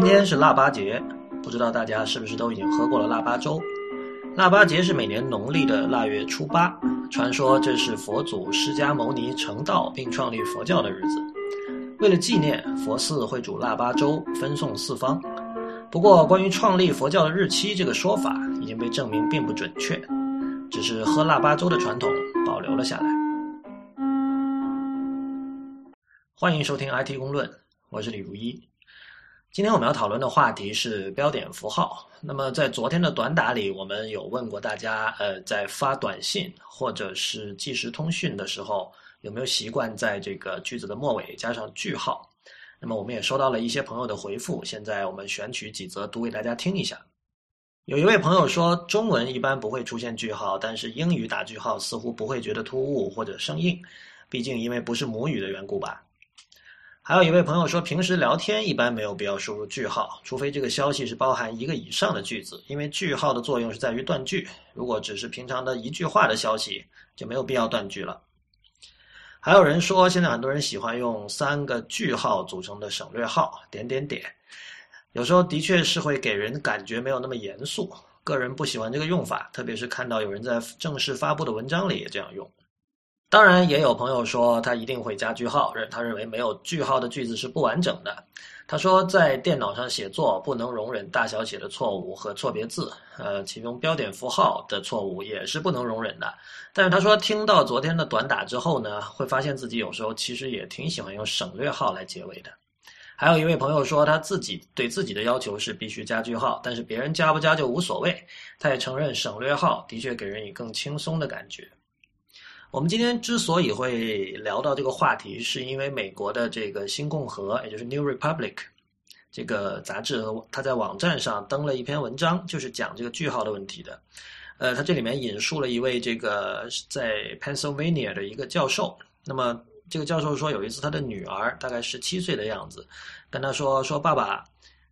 今天是腊八节，不知道大家是不是都已经喝过了腊八粥？腊八节是每年农历的腊月初八，传说这是佛祖释迦牟尼成道并创立佛教的日子。为了纪念，佛寺会煮腊八粥分送四方。不过，关于创立佛教的日期这个说法已经被证明并不准确，只是喝腊八粥的传统保留了下来。欢迎收听 IT 公论，我是李如一。今天我们要讨论的话题是标点符号。那么在昨天的短打里，我们有问过大家，呃，在发短信或者是即时通讯的时候，有没有习惯在这个句子的末尾加上句号？那么我们也收到了一些朋友的回复，现在我们选取几则读给大家听一下。有一位朋友说，中文一般不会出现句号，但是英语打句号似乎不会觉得突兀或者生硬，毕竟因为不是母语的缘故吧。还有一位朋友说，平时聊天一般没有必要输入句号，除非这个消息是包含一个以上的句子，因为句号的作用是在于断句。如果只是平常的一句话的消息，就没有必要断句了。还有人说，现在很多人喜欢用三个句号组成的省略号，点点点，有时候的确是会给人感觉没有那么严肃。个人不喜欢这个用法，特别是看到有人在正式发布的文章里也这样用。当然，也有朋友说他一定会加句号，认他认为没有句号的句子是不完整的。他说，在电脑上写作不能容忍大小写的错误和错别字，呃，其中标点符号的错误也是不能容忍的。但是他说，听到昨天的短打之后呢，会发现自己有时候其实也挺喜欢用省略号来结尾的。还有一位朋友说，他自己对自己的要求是必须加句号，但是别人加不加就无所谓。他也承认省略号的确给人以更轻松的感觉。我们今天之所以会聊到这个话题，是因为美国的这个新共和，也就是 New Republic 这个杂志，他在网站上登了一篇文章，就是讲这个句号的问题的。呃，他这里面引述了一位这个在 Pennsylvania 的一个教授。那么这个教授说，有一次他的女儿大概十七岁的样子，跟他说：“说爸爸，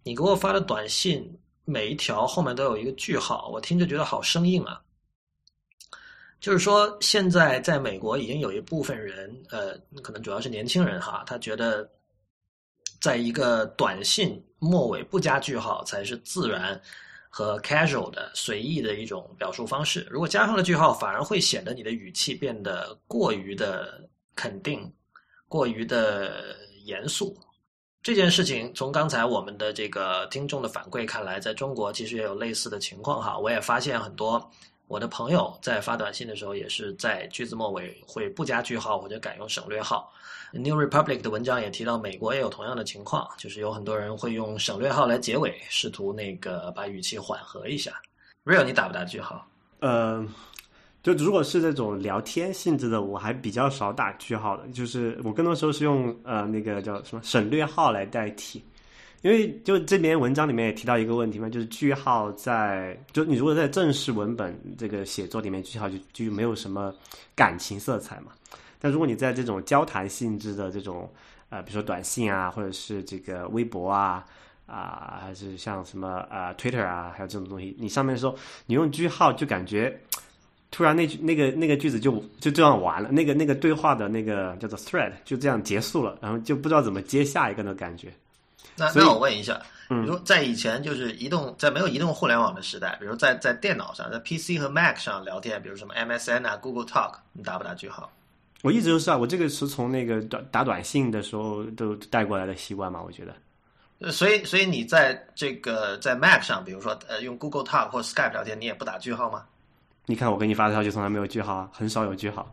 你给我发的短信每一条后面都有一个句号，我听着觉得好生硬啊。”就是说，现在在美国已经有一部分人，呃，可能主要是年轻人哈，他觉得，在一个短信末尾不加句号才是自然和 casual 的随意的一种表述方式。如果加上了句号，反而会显得你的语气变得过于的肯定，过于的严肃。这件事情从刚才我们的这个听众的反馈看来，在中国其实也有类似的情况哈。我也发现很多。我的朋友在发短信的时候，也是在句子末尾会不加句号或者改用省略号。New Republic 的文章也提到，美国也有同样的情况，就是有很多人会用省略号来结尾，试图那个把语气缓和一下。Real，你打不打句号？呃，就如果是这种聊天性质的，我还比较少打句号的，就是我更多时候是用呃那个叫什么省略号来代替。因为就这篇文章里面也提到一个问题嘛，就是句号在就你如果在正式文本这个写作里面，句号就就没有什么感情色彩嘛。但如果你在这种交谈性质的这种呃，比如说短信啊，或者是这个微博啊啊，还是像什么呃 Twitter 啊，还有这种东西，你上面说你用句号，就感觉突然那句那个那个句子就就这样完了，那个那个对话的那个叫做 thread 就这样结束了，然后就不知道怎么接下一个的感觉。那那我问一下，比如在以前就是移动在没有移动互联网的时代，比如在在电脑上，在 PC 和 Mac 上聊天，比如什么 MSN 啊、Google Talk，你打不打句号？我一直都是啊，我这个是从那个打打短信的时候都带过来的习惯嘛，我觉得。所以所以你在这个在 Mac 上，比如说呃用 Google Talk 或 Skype 聊天，你也不打句号吗？你看我给你发的消息从来没有句号，很少有句号。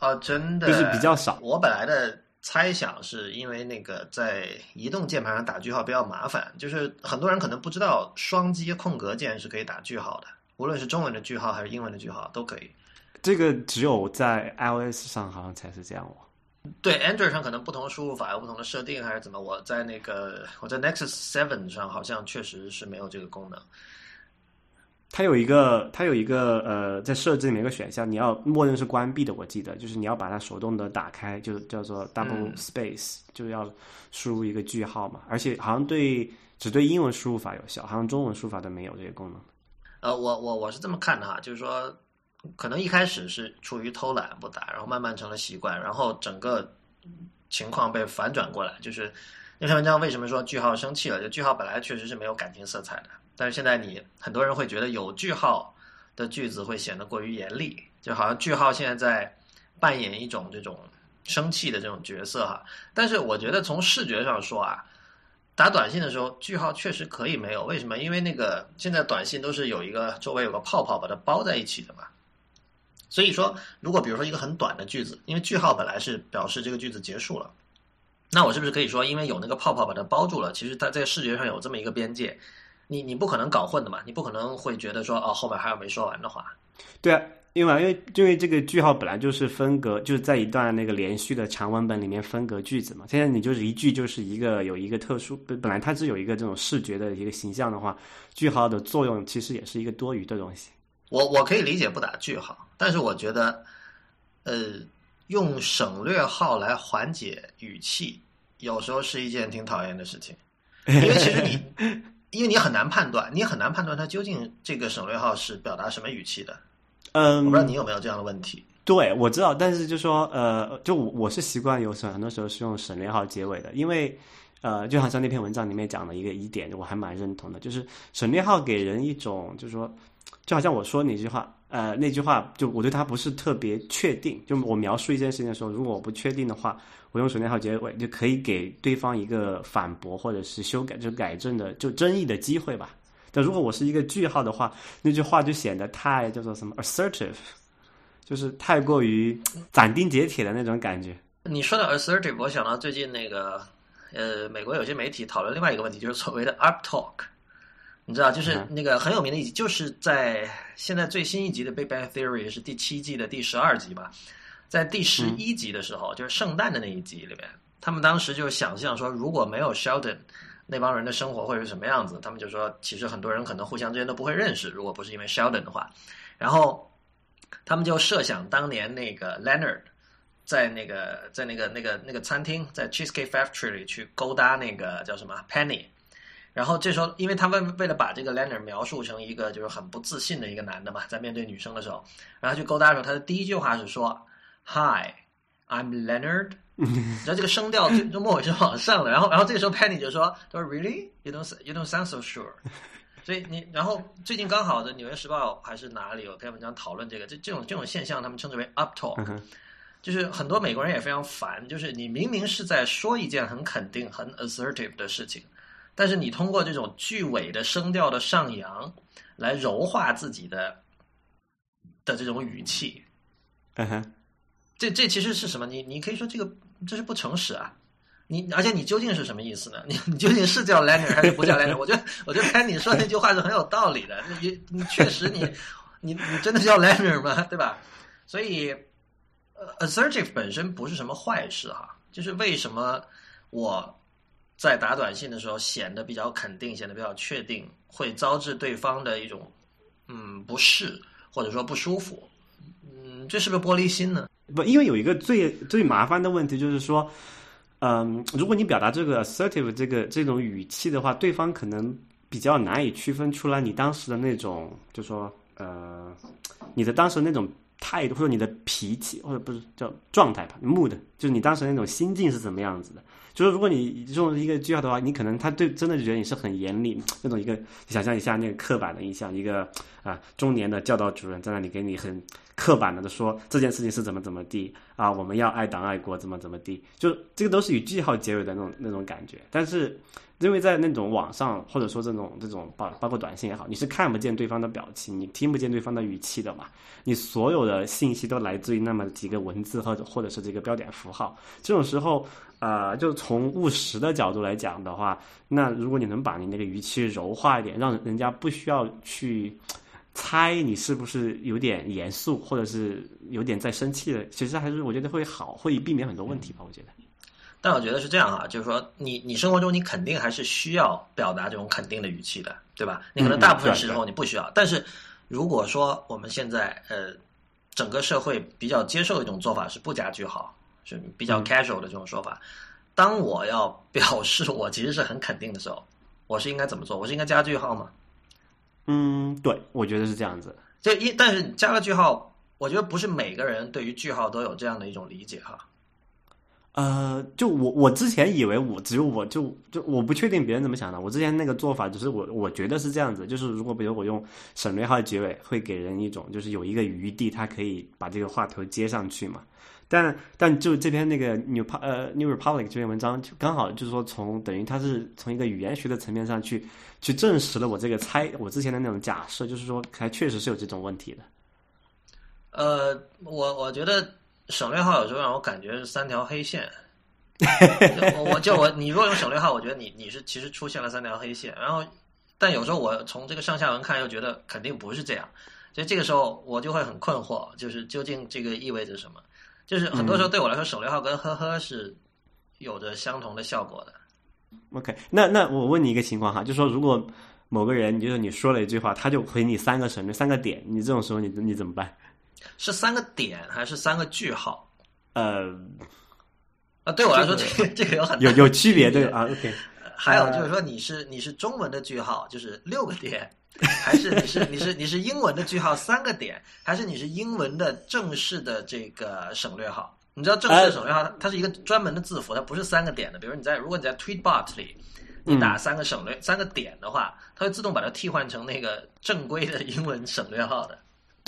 啊，真的，就是比较少。我本来的。猜想是因为那个在移动键盘上打句号比较麻烦，就是很多人可能不知道双击空格键是可以打句号的，无论是中文的句号还是英文的句号都可以。这个只有在 iOS 上好像才是这样哦。对，Android 上可能不同输入法有不同的设定还是怎么？我在那个我在 Nexus Seven 上好像确实是没有这个功能。它有一个，它有一个，呃，在设置里面一个选项，你要默认是关闭的。我记得就是你要把它手动的打开，就叫做 double space，就要输入一个句号嘛。而且好像对只对英文输入法有效，好像中文输入法都没有这个功能。呃，我我我是这么看的哈，就是说，可能一开始是出于偷懒不打，然后慢慢成了习惯，然后整个情况被反转过来，就是那篇文章为什么说句号生气了？就句号本来确实是没有感情色彩的，但是现在你很多人会觉得有句号的句子会显得过于严厉，就好像句号现在在扮演一种这种生气的这种角色哈。但是我觉得从视觉上说啊，打短信的时候句号确实可以没有，为什么？因为那个现在短信都是有一个周围有个泡泡把它包在一起的嘛。所以说，如果比如说一个很短的句子，因为句号本来是表示这个句子结束了，那我是不是可以说，因为有那个泡泡把它包住了，其实它在视觉上有这么一个边界，你你不可能搞混的嘛，你不可能会觉得说哦后面还有没说完的话。对啊，因为因为因为这个句号本来就是分隔，就是在一段那个连续的长文本里面分隔句子嘛。现在你就是一句就是一个有一个特殊，本来它是有一个这种视觉的一个形象的话，句号的作用其实也是一个多余的东西。我我可以理解不打句号，但是我觉得，呃，用省略号来缓解语气，有时候是一件挺讨厌的事情，因为其实你，因为你很难判断，你很难判断它究竟这个省略号是表达什么语气的。嗯，我不知道你有没有这样的问题。对，我知道，但是就说呃，就我我是习惯有时很多时候是用省略号结尾的，因为呃，就好像那篇文章里面讲的一个疑点，我还蛮认同的，就是省略号给人一种就是说。就好像我说你一句话，呃，那句话就我对它不是特别确定。就我描述一件事情的时候，如果我不确定的话，我用省略号结尾就可以给对方一个反驳或者是修改，就改正的就争议的机会吧。但如果我是一个句号的话，那句话就显得太叫做什么 assertive，就是太过于斩钉截铁的那种感觉。你说的 assertive，我想到最近那个呃，美国有些媒体讨论另外一个问题，就是所谓的 up talk。你知道，就是那个很有名的一集，就是在现在最新一集的《Big Bang Theory》是第七季的第十二集吧，在第十一集的时候，就是圣诞的那一集里面，他们当时就想象说，如果没有 Sheldon，那帮人的生活会是什么样子？他们就说，其实很多人可能互相之间都不会认识，如果不是因为 Sheldon 的话。然后他们就设想当年那个 Leonard 在那个在那个那个那个餐厅，在 Cheesecake Factory 里去勾搭那个叫什么 Penny。然后这时候，因为他为为了把这个 Leonard 描述成一个就是很不自信的一个男的嘛，在面对女生的时候，然后去勾搭的时候，他的第一句话是说：“Hi，I'm Leonard。”然后这个声调就就末尾是往上的。然后，然后这个时候 Penny 就说：“他说 Really? You don't you don't sound so sure。”所以你，然后最近刚好的《纽约时报》还是哪里有篇文章讨论这个，这这种这种现象，他们称之为 up talk，就是很多美国人也非常烦，就是你明明是在说一件很肯定、很 assertive 的事情。但是你通过这种句尾的声调的上扬，来柔化自己的的这种语气，嗯哼，这这其实是什么？你你可以说这个这是不诚实啊！你而且你究竟是什么意思呢？你你究竟是叫 Leonard 还是不叫 Leonard？我觉得我觉得看你说那句话是很有道理的。你你确实你你你真的叫 Leonard 吗？对吧？所以呃，assertive 本身不是什么坏事哈，就是为什么我。在打短信的时候显得比较肯定，显得比较确定，会招致对方的一种嗯不适或者说不舒服，嗯，这是不是玻璃心呢？不，因为有一个最最麻烦的问题就是说，嗯，如果你表达这个 assertive 这个这种语气的话，对方可能比较难以区分出来你当时的那种，就说呃，你的当时那种态度或者你的脾气或者不是叫状态吧，mood，就是你当时那种心境是怎么样子的。就是如果你用一个句号的话，你可能他对真的觉得你是很严厉那种一个，想象一下那个刻板的印象，一个啊中年的教导主任在那里给你很刻板的说这件事情是怎么怎么地啊，我们要爱党爱国怎么怎么地，就这个都是以句号结尾的那种那种感觉，但是。因为在那种网上，或者说这种这种包包括短信也好，你是看不见对方的表情，你听不见对方的语气的嘛？你所有的信息都来自于那么几个文字或者或者是这个标点符号。这种时候，呃，就从务实的角度来讲的话，那如果你能把你那个语气柔化一点，让人家不需要去猜你是不是有点严肃，或者是有点在生气的，其实还是我觉得会好，会避免很多问题吧？我觉得。但我觉得是这样啊，就是说，你你生活中你肯定还是需要表达这种肯定的语气的，对吧？你可能大部分时候你不需要，但是如果说我们现在呃整个社会比较接受的一种做法是不加句号，是比较 casual 的这种说法。当我要表示我其实是很肯定的时候，我是应该怎么做？我是应该加句号吗？嗯，对，我觉得是这样子。就一，但是加了句号，我觉得不是每个人对于句号都有这样的一种理解哈。呃，就我我之前以为我只有我就就我不确定别人怎么想的。我之前那个做法只是我我觉得是这样子，就是如果比如我用省略号结尾，会给人一种就是有一个余地，他可以把这个话头接上去嘛。但但就这篇那个 New 呃 New Republic 这篇文章，就刚好就是说从等于它是从一个语言学的层面上去去证实了我这个猜我之前的那种假设，就是说还确实是有这种问题的。呃，我我觉得省略号有时候让我感觉是三条黑线。我我就我你如果用省略号，我觉得你你是其实出现了三条黑线。然后，但有时候我从这个上下文看，又觉得肯定不是这样。所以这个时候我就会很困惑，就是究竟这个意味着什么？就是很多时候对我来说，省略号跟呵呵是有着相同的效果的。OK，那那我问你一个情况哈，就说如果某个人就是你说了一句话，他就回你三个省略三个点，你这种时候你你怎么办？是三个点还是三个句号？呃，啊，对我来说，这个 这个有很有有区别对啊。OK，还有就是说，你是你是中文的句号，就是六个点，还是你是你是你是英文的句号三个点，还是你是英文的正式的这个省略号？你知道正式的省略号它它是一个专门的字符，它不是三个点的。比如你在如果你在 Tweetbot 里你打三个省略三个点的话，它会自动把它替换成那个正规的英文省略号的。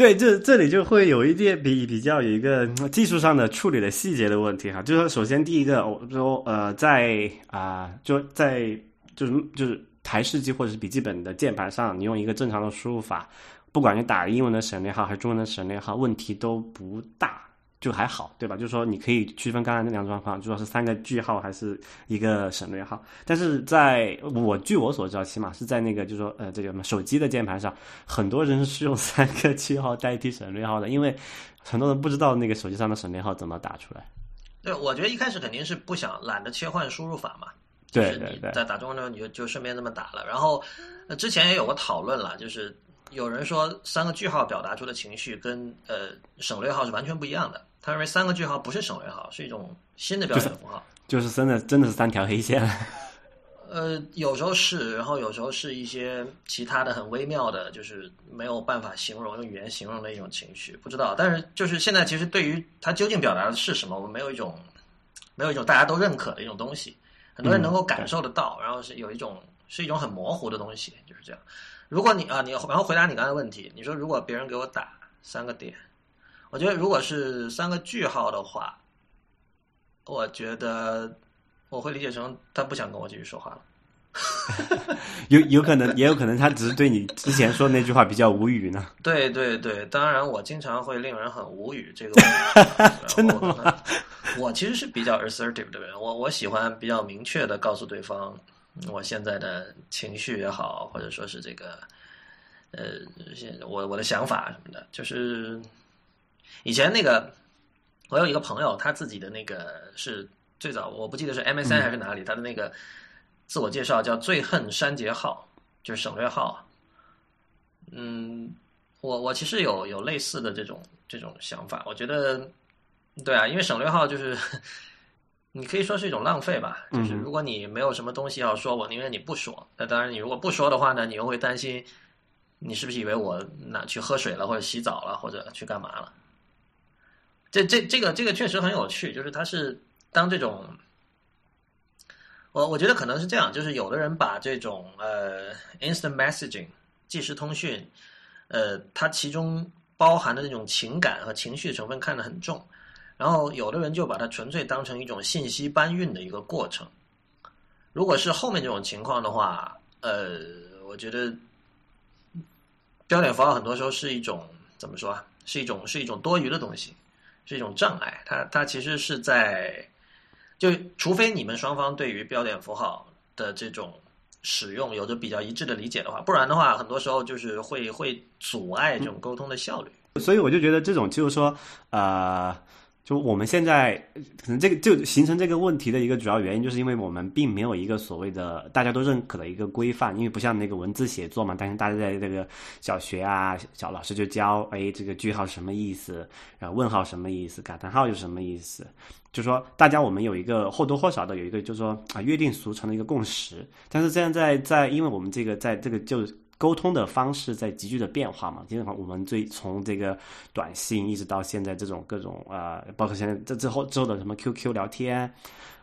对，这这里就会有一点比比较有一个技术上的处理的细节的问题哈，就是说，首先第一个，我说呃，在啊，就在就是就是台式机或者是笔记本的键盘上，你用一个正常的输入法，不管你打英文的省略号还是中文的省略号，问题都不大。就还好，对吧？就是说，你可以区分刚才那两种状况，就说是三个句号还是一个省略号。但是在我据我所知，起码是在那个，就是说，呃，这个什么手机的键盘上，很多人是用三个句号代替省略号的，因为很多人不知道那个手机上的省略号怎么打出来。对，我觉得一开始肯定是不想懒得切换输入法嘛。对对对。在打中文的时候，你就就顺便这么打了。然后之前也有过讨论了，就是有人说三个句号表达出的情绪跟呃省略号是完全不一样的。他认为三个句号不是省略号，是一种新的标点符号，就是真的真的是三条黑线。呃，有时候是，然后有时候是一些其他的很微妙的，就是没有办法形容用语言形容的一种情绪，不知道。但是就是现在，其实对于它究竟表达的是什么，我们没有一种没有一种大家都认可的一种东西，很多人能够感受得到，然后是有一种是一种很模糊的东西，就是这样。如果你啊，你然后回答你刚才问题，你说如果别人给我打三个点。我觉得，如果是三个句号的话，我觉得我会理解成他不想跟我继续说话了。有有可能，也有可能他只是对你之前说那句话比较无语呢。对对对，当然我经常会令人很无语。这个 真的吗？我其实是比较 assertive 的人，我我喜欢比较明确的告诉对方我现在的情绪也好，或者说是这个呃，我我的想法什么的，就是。以前那个，我有一个朋友，他自己的那个是最早，我不记得是 MSN 还是哪里，他的那个自我介绍叫“最恨删节号”，就是省略号。嗯，我我其实有有类似的这种这种想法，我觉得，对啊，因为省略号就是 你可以说是一种浪费吧，就是如果你没有什么东西要说，我宁愿你不说。那当然，你如果不说的话呢，你又会担心你是不是以为我哪去喝水了，或者洗澡了，或者去干嘛了。这这这个这个确实很有趣，就是它是当这种，我我觉得可能是这样，就是有的人把这种呃 instant messaging 即时通讯，呃，它其中包含的那种情感和情绪成分看得很重，然后有的人就把它纯粹当成一种信息搬运的一个过程。如果是后面这种情况的话，呃，我觉得标点符号很多时候是一种怎么说啊？是一种是一种多余的东西。是一种障碍，它它其实是在，就除非你们双方对于标点符号的这种使用有着比较一致的理解的话，不然的话，很多时候就是会会阻碍这种沟通的效率。所以我就觉得这种就是说，呃。就我们现在可能这个就形成这个问题的一个主要原因，就是因为我们并没有一个所谓的大家都认可的一个规范，因为不像那个文字写作嘛，但是大家在这个小学啊，小老师就教，哎，这个句号什么意思，然后问号什么意思，感叹号又什么意思，就说大家我们有一个或多或少的有一个，就是说啊约定俗成的一个共识，但是这样在在因为我们这个在这个就。沟通的方式在急剧的变化嘛。今天我们最从这个短信一直到现在这种各种啊，包括现在这之后之后的什么 QQ 聊天。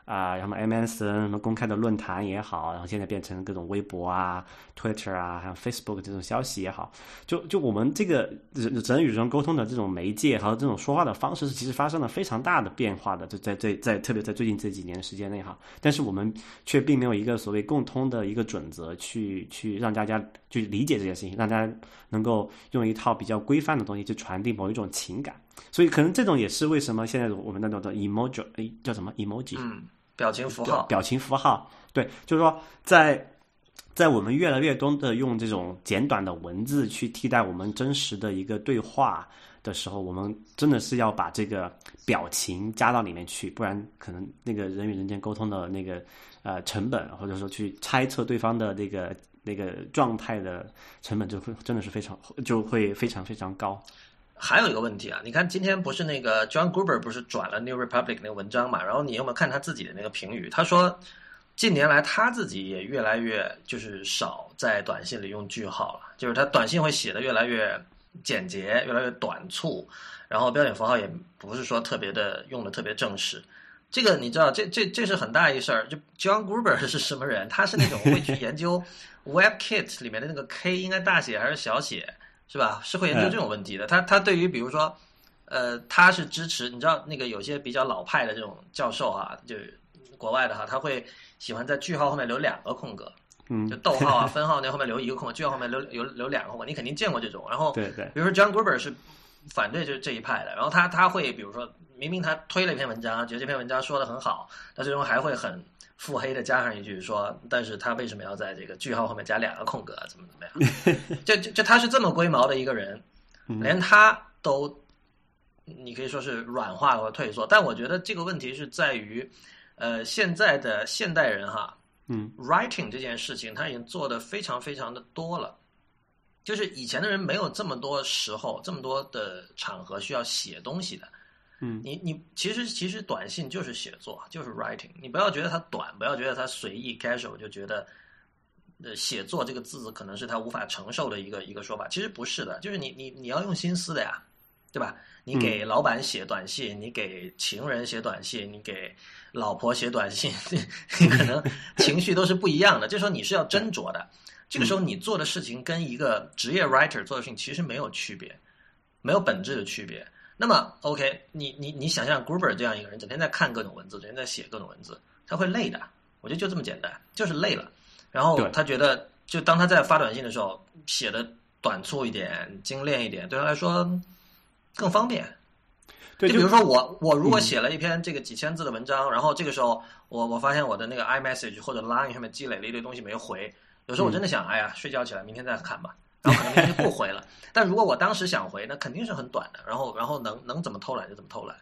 啊，然后 MSN 什么公开的论坛也好，然后现在变成各种微博啊、Twitter 啊，还有 Facebook 这种消息也好，就就我们这个人人与人沟通的这种媒介和这种说话的方式，是其实发生了非常大的变化的，就在在在特别在最近这几年时间内哈，但是我们却并没有一个所谓共通的一个准则去去让大家去理解这件事情，让大家能够用一套比较规范的东西去传递某一种情感，所以可能这种也是为什么现在我们那种的 emoji 叫什么？emoji 嗯。表情符号，表情符号，对，就是说，在在我们越来越多的用这种简短的文字去替代我们真实的一个对话的时候，我们真的是要把这个表情加到里面去，不然可能那个人与人间沟通的那个呃成本，或者说去猜测对方的那个那个状态的成本，就会真的是非常就会非常非常高。还有一个问题啊，你看今天不是那个 John Gruber 不是转了 New Republic 那个文章嘛？然后你有没有看他自己的那个评语？他说，近年来他自己也越来越就是少在短信里用句号了，就是他短信会写的越来越简洁，越来越短促，然后标点符号也不是说特别的用的特别正式。这个你知道，这这这是很大一事儿。就 John Gruber 是什么人？他是那种会去研究 WebKit 里面的那个 K 应该大写还是小写。是吧？是会研究这种问题的。他他对于比如说，呃，他是支持你知道那个有些比较老派的这种教授啊，就是国外的哈，他会喜欢在句号后面留两个空格，嗯，就逗号啊、分号那后面留一个空格，句号后面留留留两个空格。你肯定见过这种。然后对对，比如说 John Gruber 是反对这这一派的，然后他他会比如说明明他推了一篇文章，觉得这篇文章说的很好，他最终还会很。腹黑的加上一句说，但是他为什么要在这个句号后面加两个空格？怎么怎么样？就就就他是这么龟毛的一个人，连他都，你可以说是软化或退缩。但我觉得这个问题是在于，呃，现在的现代人哈，嗯，writing 这件事情他已经做的非常非常的多了，就是以前的人没有这么多时候、这么多的场合需要写东西的。嗯，你你其实其实短信就是写作，就是 writing。你不要觉得它短，不要觉得它随意 casual，就觉得呃写作这个字可能是他无法承受的一个一个说法。其实不是的，就是你你你要用心思的呀，对吧？你给老板写短信，你给情人写短信，你给老婆写短信，你可能情绪都是不一样的。这时候你是要斟酌的。这个时候你做的事情跟一个职业 writer 做的事情其实没有区别，没有本质的区别。那么，OK，你你你想象 Gruber 这样一个人，整天在看各种文字，整天在写各种文字，他会累的。我觉得就这么简单，就是累了。然后他觉得，就当他在发短信的时候，写的短促一点、精炼一点，对他来说更方便。对，就比如说我，我如果写了一篇这个几千字的文章，然后这个时候我我发现我的那个 iMessage 或者 Line 上面积累了一堆东西没回，有时候我真的想，哎呀，睡觉起来，明天再看吧。然后可能明天就不回了，但如果我当时想回，那肯定是很短的。然后，然后能能怎么偷懒就怎么偷懒。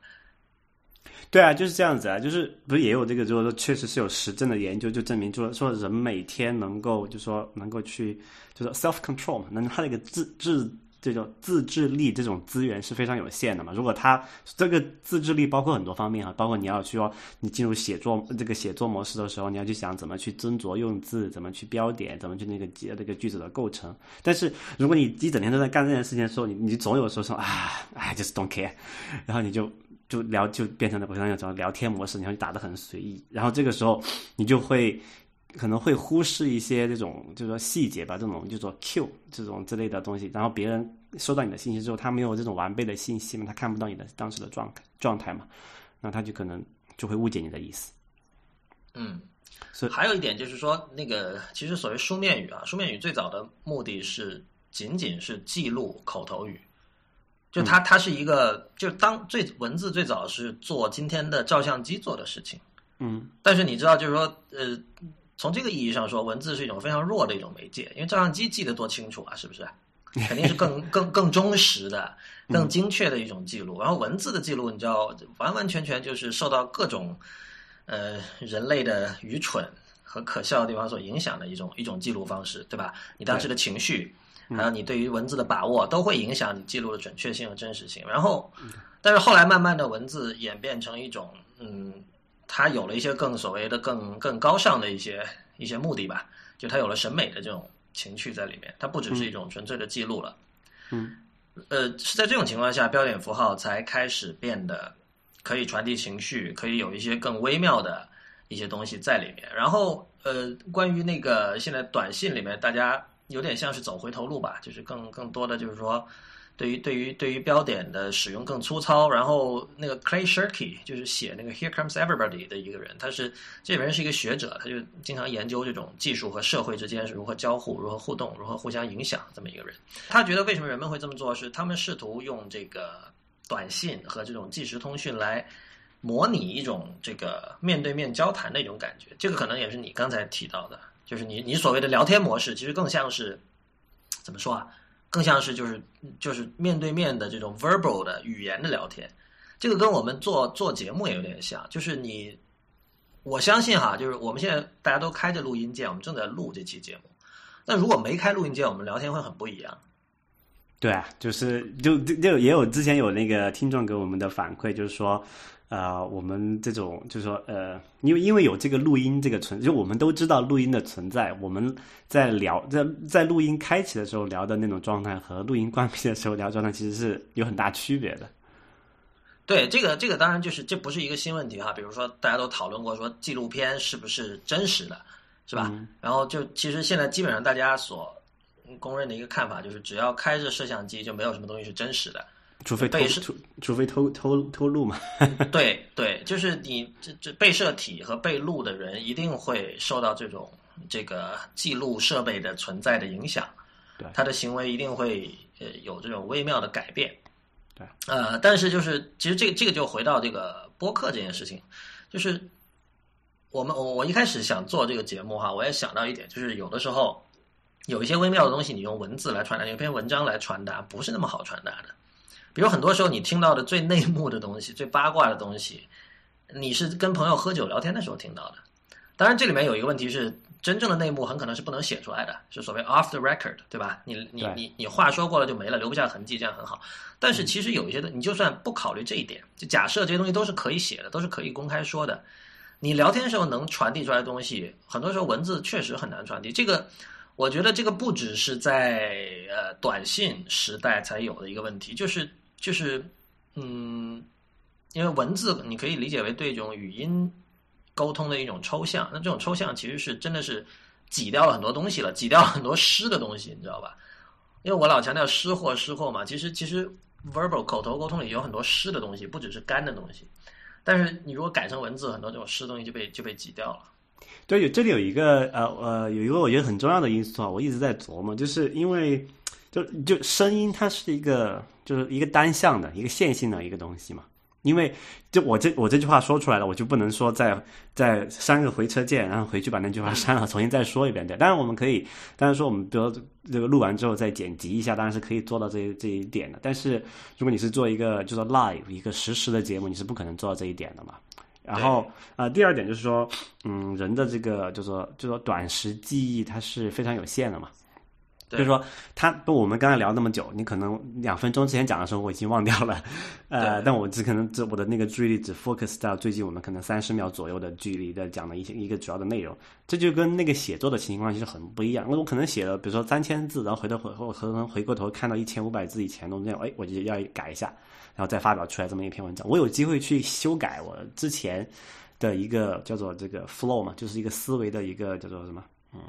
对啊，就是这样子啊，就是不是也有这个，就是说确实是有实证的研究，就证明，就说人每天能够，就说能够去，就是 self control 嘛，能他那个自自。这种自制力这种资源是非常有限的嘛？如果他这个自制力包括很多方面哈，包括你要去说你进入写作这个写作模式的时候，你要去想怎么去斟酌用字，怎么去标点，怎么去那个结那个句子的构成。但是如果你一整天都在干这件事情的时候，你你总有时候说啊，哎，just don't care，然后你就就聊就变成了不像那种聊天模式，然后就打得很随意，然后这个时候你就会。可能会忽视一些这种，就是说细节吧，这种就说 Q 这种之类的东西。然后别人收到你的信息之后，他没有这种完备的信息嘛，他看不到你的当时的状状态嘛，那他就可能就会误解你的意思。嗯，所以还有一点就是说，那个其实所谓书面语啊，书面语最早的目的是仅仅是记录口头语，就它它是一个，就当最文字最早是做今天的照相机做的事情。嗯，但是你知道，就是说，呃。从这个意义上说，文字是一种非常弱的一种媒介，因为照相机记得多清楚啊，是不是？肯定是更 更更忠实的、更精确的一种记录。然后文字的记录，你知道，完完全全就是受到各种呃人类的愚蠢和可笑的地方所影响的一种一种记录方式，对吧？你当时的情绪，还有你对于文字的把握，都会影响你记录的准确性和真实性。然后，但是后来慢慢的文字演变成一种嗯。它有了一些更所谓的更更高尚的一些一些目的吧，就它有了审美的这种情绪在里面，它不只是一种纯粹的记录了。嗯，呃，是在这种情况下，标点符号才开始变得可以传递情绪，可以有一些更微妙的一些东西在里面。然后，呃，关于那个现在短信里面，大家有点像是走回头路吧，就是更更多的就是说。对于对于对于标点的使用更粗糙，然后那个 Clay Shirky 就是写那个 Here Comes Everybody 的一个人，他是这个人是一个学者，他就经常研究这种技术和社会之间是如何交互、如何互动、如何互相影响这么一个人。他觉得为什么人们会这么做，是他们试图用这个短信和这种即时通讯来模拟一种这个面对面交谈的一种感觉。这个可能也是你刚才提到的，就是你你所谓的聊天模式，其实更像是怎么说啊？更像是就是就是面对面的这种 verbal 的语言的聊天，这个跟我们做做节目也有点像。就是你，我相信哈，就是我们现在大家都开着录音键，我们正在录这期节目。那如果没开录音键，我们聊天会很不一样。对啊，就是就就也有之前有那个听众给我们的反馈，就是说。啊，我们这种就是说，呃，因为因为有这个录音这个存，就我们都知道录音的存在。我们在聊在在录音开启的时候聊的那种状态，和录音关闭的时候聊状态，其实是有很大区别的。对，这个这个当然就是这不是一个新问题哈。比如说，大家都讨论过说纪录片是不是真实的，是吧？然后就其实现在基本上大家所公认的一个看法就是，只要开着摄像机，就没有什么东西是真实的。除非偷除除非偷偷偷录嘛？对对，就是你这这被摄体和被录的人一定会受到这种这个记录设备的存在的影响，对他的行为一定会呃有这种微妙的改变，对呃，但是就是其实这个这个就回到这个播客这件事情，就是我们我我一开始想做这个节目哈，我也想到一点，就是有的时候有一些微妙的东西，你用文字来传达，用篇文章来传达，不是那么好传达的。比如很多时候你听到的最内幕的东西、最八卦的东西，你是跟朋友喝酒聊天的时候听到的。当然，这里面有一个问题是，真正的内幕很可能是不能写出来的，是所谓 off the record，对吧？你你你你话说过了就没了，留不下痕迹，这样很好。但是其实有一些的，你就算不考虑这一点，就假设这些东西都是可以写的，都是可以公开说的，你聊天时候能传递出来的东西，很多时候文字确实很难传递。这个。我觉得这个不只是在呃短信时代才有的一个问题，就是就是嗯，因为文字你可以理解为对这种语音沟通的一种抽象，那这种抽象其实是真的是挤掉了很多东西了，挤掉了很多湿的东西，你知道吧？因为我老强调湿货湿货嘛，其实其实 verbal 口头沟通里有很多湿的东西，不只是干的东西，但是你如果改成文字，很多这种湿东西就被就被挤掉了。对，有这里有一个呃呃，有一个我觉得很重要的因素啊，我一直在琢磨，就是因为就就声音它是一个就是一个单向的一个线性的一个东西嘛，因为就我这我这句话说出来了，我就不能说再再删个回车键，然后回去把那句话删了，重新再说一遍对。当然我们可以，当然说我们比如这个录完之后再剪辑一下，当然是可以做到这这一点的。但是如果你是做一个就是 live 一个实时的节目，你是不可能做到这一点的嘛。然后啊，第二点就是说，嗯，人的这个就是说就说短时记忆它是非常有限的嘛，就是说他不我们刚才聊那么久，你可能两分钟之前讲的时候我已经忘掉了，呃，但我只可能只我的那个注意力只 focus 到最近我们可能三十秒左右的距离的讲的一些一个主要的内容，这就跟那个写作的情况其实很不一样。那我可能写了比如说三千字，然后回头回后可能回过头看到一千五百字以前的内容，哎，我就要改一下。然后再发表出来这么一篇文章，我有机会去修改我之前的一个叫做这个 flow 嘛，就是一个思维的一个叫做什么，嗯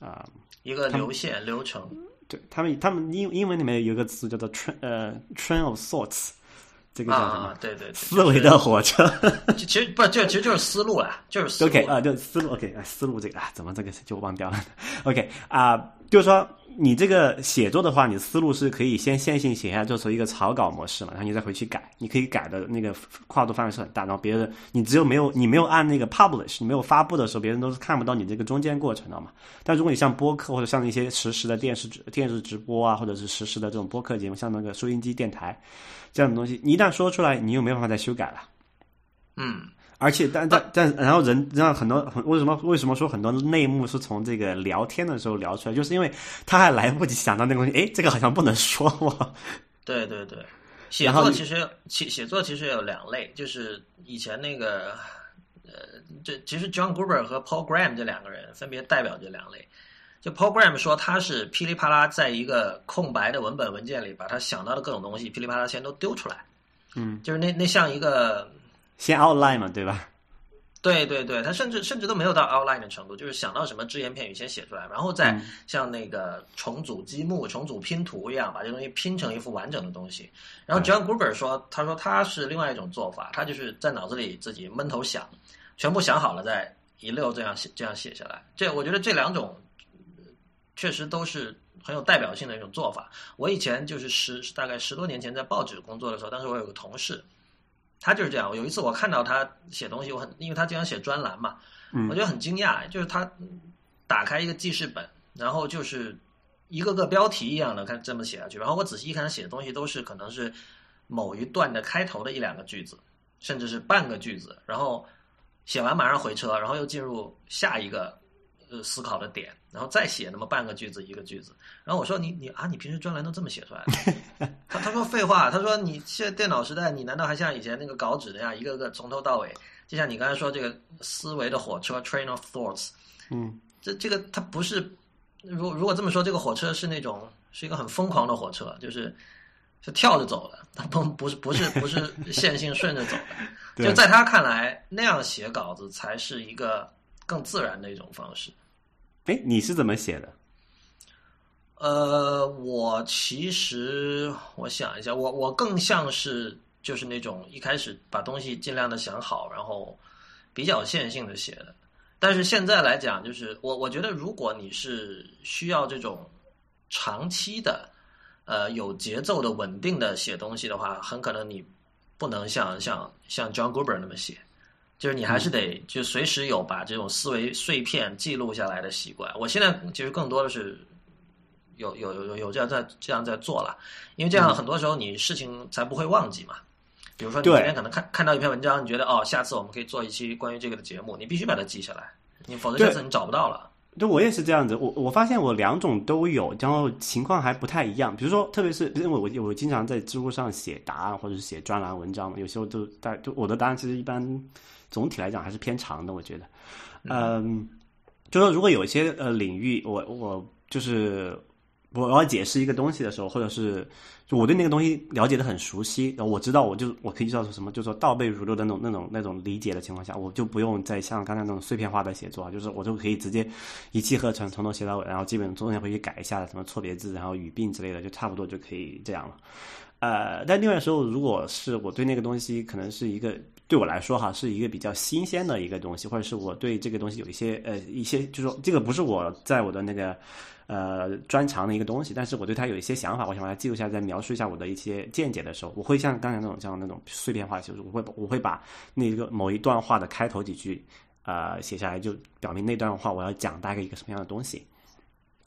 啊，一个流线流程。对他们，他们英英文里面有一个词叫做 train 呃 train of thoughts，这个叫什么？对对，思维的火车。其实不，这其实就是思路啦，就是 OK 啊，就思路 OK 啊，思路这个啊，怎么这个就忘掉了？OK 啊，就是说。你这个写作的话，你思路是可以先线性写下，做成一个草稿模式嘛，然后你再回去改，你可以改的那个跨度范围是很大。然后别人，你只有没有你没有按那个 publish，你没有发布的时候，别人都是看不到你这个中间过程的嘛。但如果你像播客或者像一些实时的电视电视直播啊，或者是实时的这种播客节目，像那个收音机电台这样的东西，你一旦说出来，你又没办法再修改了。嗯。而且，但但但，然后人让很多为什么为什么说很多内幕是从这个聊天的时候聊出来，就是因为他还来不及想到那个东西，哎，这个好像不能说嘛。对对对，写作其实写写作其实有两类，就是以前那个呃，这其实 John Gruber 和 Paul Graham 这两个人分别代表这两类。就 Paul Graham 说他是噼里啪啦在一个空白的文本文件里，把他想到的各种东西噼里啪啦先都丢出来。嗯，就是那那像一个先 outline 嘛，对吧？对对对，他甚至甚至都没有到 outline 的程度，就是想到什么只言片语先写出来，然后再像那个重组积木、重组拼图一样，把这东西拼成一幅完整的东西。然后 John Gruber 说，他说他是另外一种做法，他就是在脑子里自己闷头想，全部想好了再一溜这样写这样写下来。这我觉得这两种确实都是很有代表性的一种做法。我以前就是十大概十多年前在报纸工作的时候，当时我有个同事。他就是这样。有一次我看到他写东西，我很因为他经常写专栏嘛，我觉得很惊讶。就是他打开一个记事本，然后就是一个个标题一样的看这么写下去。然后我仔细一看，他写的东西都是可能是某一段的开头的一两个句子，甚至是半个句子。然后写完马上回车，然后又进入下一个呃思考的点，然后再写那么半个句子一个句子。然后我说你你啊，你平时专栏都这么写出来的？他他说废话，他说你现在电脑时代，你难道还像以前那个稿纸那样一个个从头到尾？就像你刚才说这个思维的火车 train of thoughts，嗯，这这个它不是，如如果这么说，这个火车是那种是一个很疯狂的火车，就是是跳着走的，它不不是不是不是线性顺着走的。就在他看来，那样写稿子才是一个更自然的一种方式。哎，你是怎么写的？呃，我其实我想一下，我我更像是就是那种一开始把东西尽量的想好，然后比较线性的写的。但是现在来讲，就是我我觉得，如果你是需要这种长期的呃有节奏的稳定的写东西的话，很可能你不能像像像 John Gruber 那么写，就是你还是得就随时有把这种思维碎片记录下来的习惯。我现在其实更多的是。有有有有有这样在这样在做了，因为这样很多时候你事情才不会忘记嘛。比如说你今天可能看看到一篇文章，你觉得哦，下次我们可以做一期关于这个的节目，你必须把它记下来，你否则下次你找不到了。对，我也是这样子。我我发现我两种都有，然后情况还不太一样。比如说，特别是因为我我经常在知乎上写答案或者是写专栏文章嘛，有时候都大就我的答案其实一般总体来讲还是偏长的。我觉得，嗯，就说如果有一些呃领域，我我就是。我要解释一个东西的时候，或者是就我对那个东西了解的很熟悉，然后我知道我就我可以叫做什么，就说倒背如流的那种那种那种理解的情况下，我就不用再像刚才那种碎片化的写作，就是我就可以直接一气呵成从头写到尾，然后基本中间回去改一下什么错别字，然后语病之类的，就差不多就可以这样了。呃，但另外时候，如果是我对那个东西可能是一个对我来说哈是一个比较新鲜的一个东西，或者是我对这个东西有一些呃一些，就是说这个不是我在我的那个。呃，专长的一个东西，但是我对它有一些想法，我想把它记录下来，再描述一下我的一些见解的时候，我会像刚才那种像那种碎片化，就是我会我会把那个某一段话的开头几句，呃，写下来，就表明那段话我要讲大概一个什么样的东西，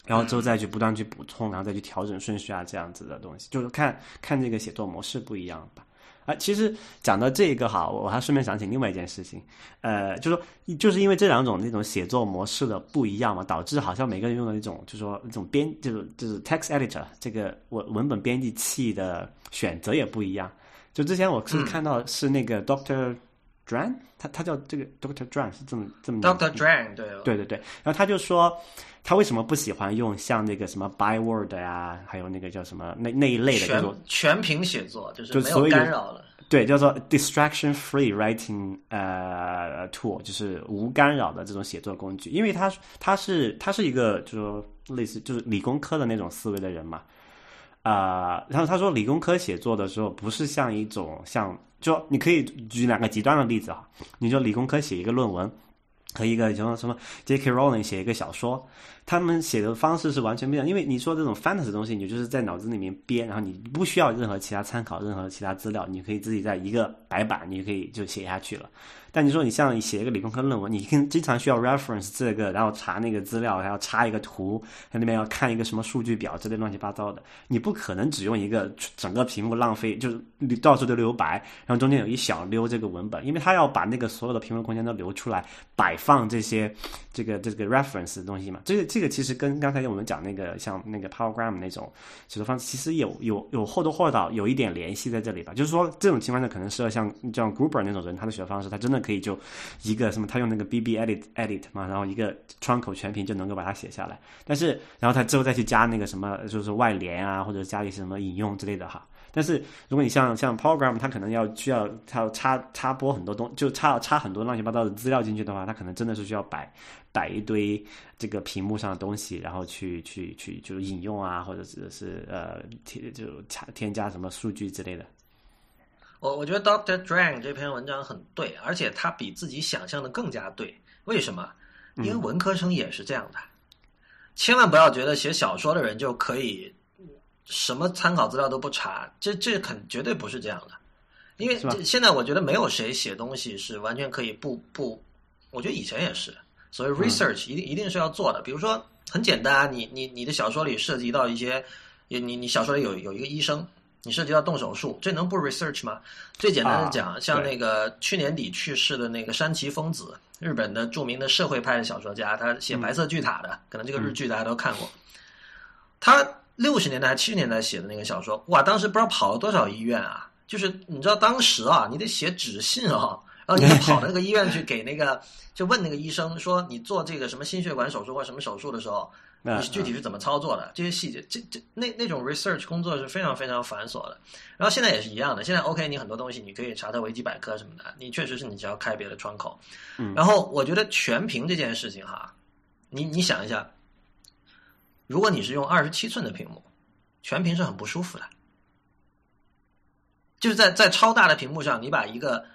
然后之后再去不断去补充，然后再去调整顺序啊，这样子的东西，就是看看这个写作模式不一样吧。啊，其实讲到这个哈，我还顺便想起另外一件事情，呃，就说就是因为这两种那种写作模式的不一样嘛，导致好像每个人用的那种，就是说那种编，就是就是 text editor 这个文文本编辑器的选择也不一样。就之前我是看到是那个 Doctor Dran，他他叫这个 Doctor Dran 是这么这么 Doctor Dran 对对对对，然后他就说他为什么不喜欢用像那个什么 Byword 呀，还有那个叫什么那那一类的全全屏写作，就是没有干扰了。对，叫做 distraction-free writing，呃，tool，就是无干扰的这种写作工具。因为他他是他是一个，就说类似就是理工科的那种思维的人嘛，啊，然后他说理工科写作的时候不是像一种像，就你可以举两个极端的例子啊，你说理工科写一个论文。和一个什么什么 J.K. Rowling 写一个小说，他们写的方式是完全不一样。因为你说这种 fantasy 的东西，你就是在脑子里面编，然后你不需要任何其他参考，任何其他资料，你可以自己在一个白板，你就可以就写下去了。但你说你像你写一个理工科论文，你经经常需要 reference 这个，然后查那个资料，还要插一个图，在那边要看一个什么数据表之类乱七八糟的，你不可能只用一个整个屏幕浪费，就是到处都留白，然后中间有一小溜这个文本，因为他要把那个所有的屏幕空间都留出来，摆放这些这个这个 reference 的东西嘛。这个这个其实跟刚才我们讲那个像那个 Powergram 那种写作方式，其实有有有或多或少有一点联系在这里吧。就是说这种情况下，可能适合像像 Gruber 那种人，他的写作方式，他真的可以就一个什么，他用那个 BB Edit Edit 嘛，然后一个窗口全屏就能够把它写下来。但是然后他之后再去加那个什么，就是外联啊，或者加一些什么引用之类的哈。但是如果你像像 Program，它可能要需要它要插插播很多东，就插插很多乱七八糟的资料进去的话，它可能真的是需要摆摆一堆这个屏幕上的东西，然后去去去就是引用啊，或者是是呃添就加添加什么数据之类的。我我觉得 Doctor Drang 这篇文章很对，而且他比自己想象的更加对。为什么？因为文科生也是这样的。千万不要觉得写小说的人就可以。什么参考资料都不查，这这肯绝对不是这样的，因为现在我觉得没有谁写东西是完全可以不不，我觉得以前也是，所以 research 一定一定是要做的。比如说很简单啊，你你你的小说里涉及到一些，你你小说里有有一个医生，你涉及到动手术，这能不 research 吗？最简单的讲，像那个去年底去世的那个山崎丰子，日本的著名的社会派的小说家，他写《白色巨塔》的，可能这个日剧大家都看过，他。六十年代还七十年代写的那个小说，哇，当时不知道跑了多少医院啊！就是你知道当时啊，你得写纸信啊，然后你跑那个医院去给那个，就问那个医生说，你做这个什么心血管手术或什么手术的时候，你具体是怎么操作的？这些细节，这这那那种 research 工作是非常非常繁琐的。然后现在也是一样的，现在 OK，你很多东西你可以查到维基百科什么的，你确实是你只要开别的窗口。然后我觉得全屏这件事情哈，你你想一下。如果你是用二十七寸的屏幕，全屏是很不舒服的。就是在在超大的屏幕上，你把一个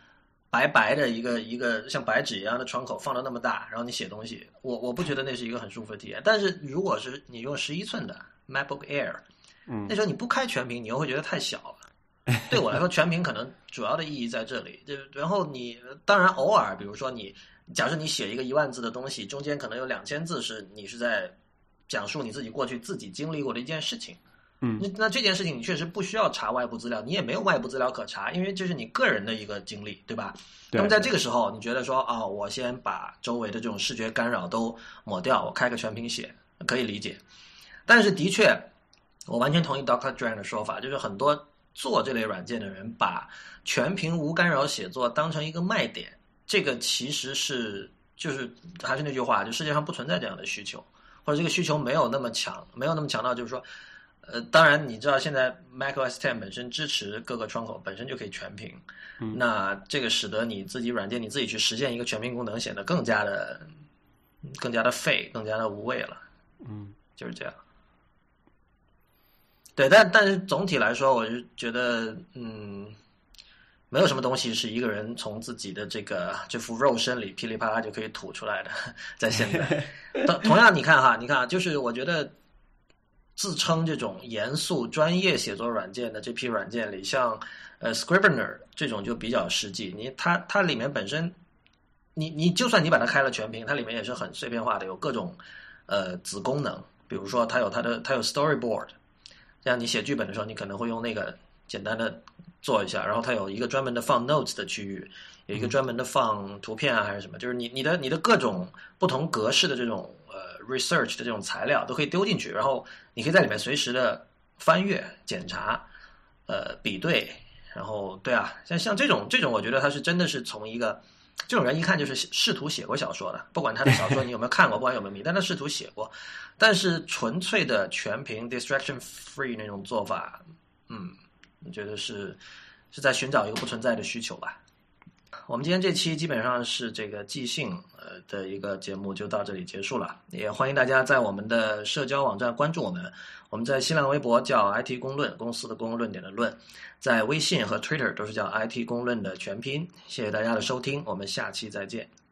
白白的一个一个像白纸一样的窗口放到那么大，然后你写东西，我我不觉得那是一个很舒服的体验。但是如果是你用十一寸的 MacBook Air，嗯，那时候你不开全屏，你又会觉得太小了。对我来说，全屏可能主要的意义在这里。就然后你当然偶尔，比如说你假设你写一个一万字的东西，中间可能有两千字是你是在。讲述你自己过去自己经历过的一件事情，嗯，那那这件事情你确实不需要查外部资料，你也没有外部资料可查，因为这是你个人的一个经历，对吧？那么在这个时候，你觉得说啊，我先把周围的这种视觉干扰都抹掉，我开个全屏写，可以理解。但是的确，我完全同意 Doctor Dran 的说法，就是很多做这类软件的人把全屏无干扰写作当成一个卖点，这个其实是就是还是那句话，就世界上不存在这样的需求。或者这个需求没有那么强，没有那么强到就是说，呃，当然你知道现在 macOS Ten 本身支持各个窗口，本身就可以全屏，那这个使得你自己软件你自己去实现一个全屏功能显得更加的更加的废，更加的无味了。嗯，就是这样。对，但但是总体来说，我是觉得，嗯。没有什么东西是一个人从自己的这个这副肉身里噼里啪啦就可以吐出来的，在现在。同同样，你看哈，你看啊，就是我觉得自称这种严肃专业写作软件的这批软件里，像呃 Scrivener 这种就比较实际。你它它里面本身，你你就算你把它开了全屏，它里面也是很碎片化的，有各种呃子功能。比如说，它有它的它有 Storyboard，这样你写剧本的时候，你可能会用那个简单的。做一下，然后它有一个专门的放 notes 的区域，有一个专门的放图片啊，还是什么，就是你你的你的各种不同格式的这种呃 research 的这种材料都可以丢进去，然后你可以在里面随时的翻阅、检查、呃比对，然后对啊，像像这种这种，我觉得他是真的是从一个这种人一看就是试图写过小说的，不管他的小说你有没有看过，不管有没有名，但他试图写过，但是纯粹的全凭 distraction free 那种做法，嗯。你觉得是是在寻找一个不存在的需求吧？我们今天这期基本上是这个即兴呃的一个节目，就到这里结束了。也欢迎大家在我们的社交网站关注我们。我们在新浪微博叫 IT 公论，公司的公论点的论，在微信和 Twitter 都是叫 IT 公论的全拼。谢谢大家的收听，我们下期再见。